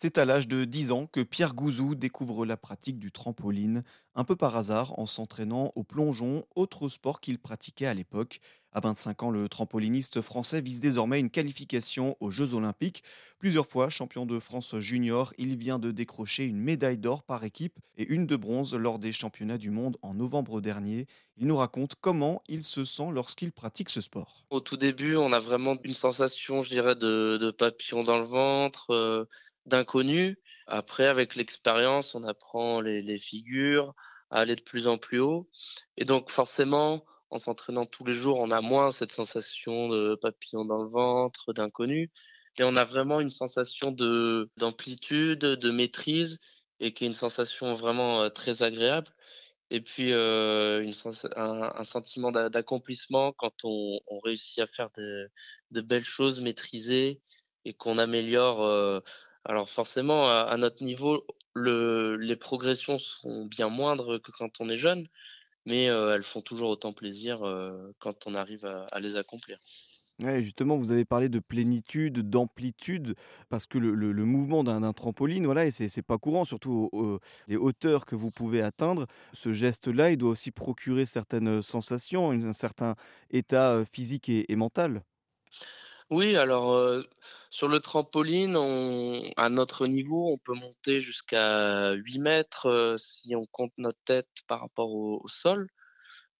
C'est à l'âge de 10 ans que Pierre Gouzou découvre la pratique du trampoline, un peu par hasard en s'entraînant au plongeon, autre sport qu'il pratiquait à l'époque. À 25 ans, le trampoliniste français vise désormais une qualification aux Jeux olympiques. Plusieurs fois champion de France junior, il vient de décrocher une médaille d'or par équipe et une de bronze lors des championnats du monde en novembre dernier. Il nous raconte comment il se sent lorsqu'il pratique ce sport. Au tout début, on a vraiment une sensation, je dirais, de, papillon dans le ventre. Euh, d'inconnus. Après, avec l'expérience, on apprend les, figures, à aller de plus en plus haut. Et donc, forcément, en s'entraînant tous les jours, on a moins cette sensation de papillon dans le ventre, d'inconnu. Et on a vraiment une sensation de, d'amplitude, de maîtrise, et qui est une sensation vraiment euh, très agréable. Et puis, euh, une un, sentiment d'accomplissement quand on, réussit à faire de, de, belles choses maîtrisées et qu'on améliore euh, alors forcément, à, notre niveau, les progressions sont bien moindres que quand on est jeune, mais elles font toujours autant plaisir quand on arrive à, les accomplir. Ouais, justement, vous avez parlé de plénitude, d'amplitude, parce que le, mouvement d'un trampoline, voilà, et c'est pas courant, surtout les hauteurs que vous pouvez atteindre. Ce geste-là, il doit aussi procurer certaines sensations, un certain état physique et mental. Oui, alors, sur le trampoline, à notre niveau, on peut monter jusqu'à 8 mètres, si on compte notre tête par rapport au sol.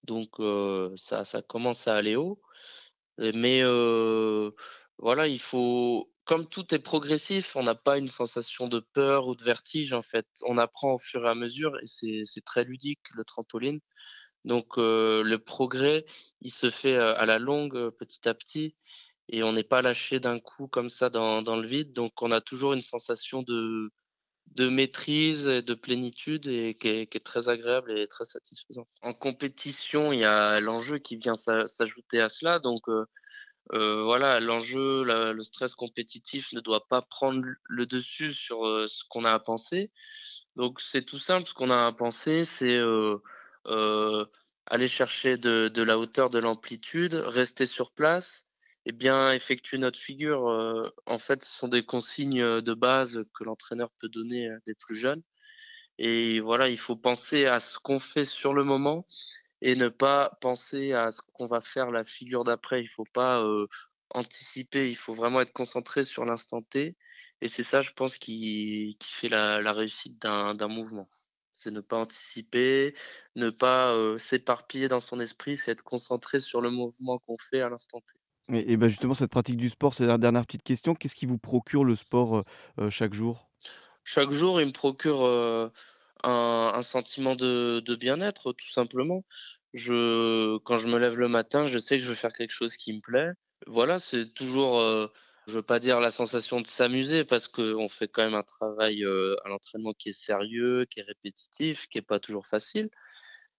Donc, ça ça commence à aller haut. mais, voilà, il faut comme tout est progressif, on n'a pas une sensation de peur ou de vertige, en fait. On apprend au fur et à mesure et c'est très ludique, le trampoline. Donc, le progrès, il se fait, à la longue, petit à petit et on n'est pas lâché d'un coup comme ça dans, le vide. Donc on a toujours une sensation de, maîtrise et de plénitude et qui est, très agréable et très satisfaisant. En compétition, il y a l'enjeu qui vient s'ajouter à cela. Donc euh, euh, voilà, l'enjeu, le stress compétitif ne doit pas prendre le dessus sur euh, ce qu'on a à penser. Donc c'est tout simple, ce qu'on a à penser, c'est aller chercher de la hauteur, de l'amplitude, rester sur place eh bien, effectuer notre figure, en fait, ce sont des consignes de base que l'entraîneur peut donner à des plus jeunes. Et voilà, il faut penser à ce qu'on fait sur le moment et ne pas penser à ce qu'on va faire la figure d'après. Il ne faut pas anticiper, il faut vraiment être concentré sur l'instant T. Et c'est ça, je pense, qui, fait la réussite d'un mouvement. C'est ne pas anticiper, ne pas s'éparpiller dans son esprit, c'est être concentré sur le mouvement qu'on fait à l'instant T. Et, ben justement, cette pratique du sport, c'est la dernière petite question. Qu'est-ce qui vous procure le sport euh, euh, chaque jour? Chaque jour, il me procure euh, un, sentiment de, bien-être, tout simplement. Je, quand je me lève le matin, je sais que je vais faire quelque chose qui me plaît. Voilà, c'est toujours, je veux pas dire la sensation de s'amuser parce qu'on fait quand même un travail à l'entraînement qui est sérieux, qui est répétitif, qui est pas toujours facile.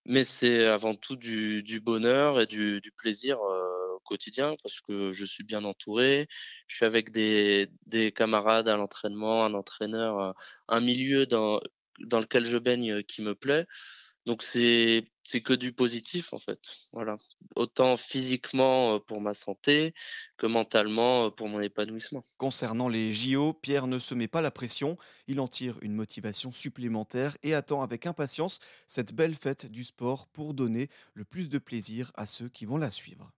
Mais c'est avant tout du, bonheur et du, plaisir quotidien parce que je suis bien entouré. Je suis avec des, des camarades à l'entraînement, un entraîneur, un milieu dans, dans lequel je baigne qui me plaît. Donc c'est que du positif en fait. Voilà. Autant physiquement pour ma santé que mentalement pour mon épanouissement. Concernant les JO, Pierre ne se met pas la pression, il en tire une motivation supplémentaire et attend avec impatience cette belle fête du sport pour donner le plus de plaisir à ceux qui vont la suivre.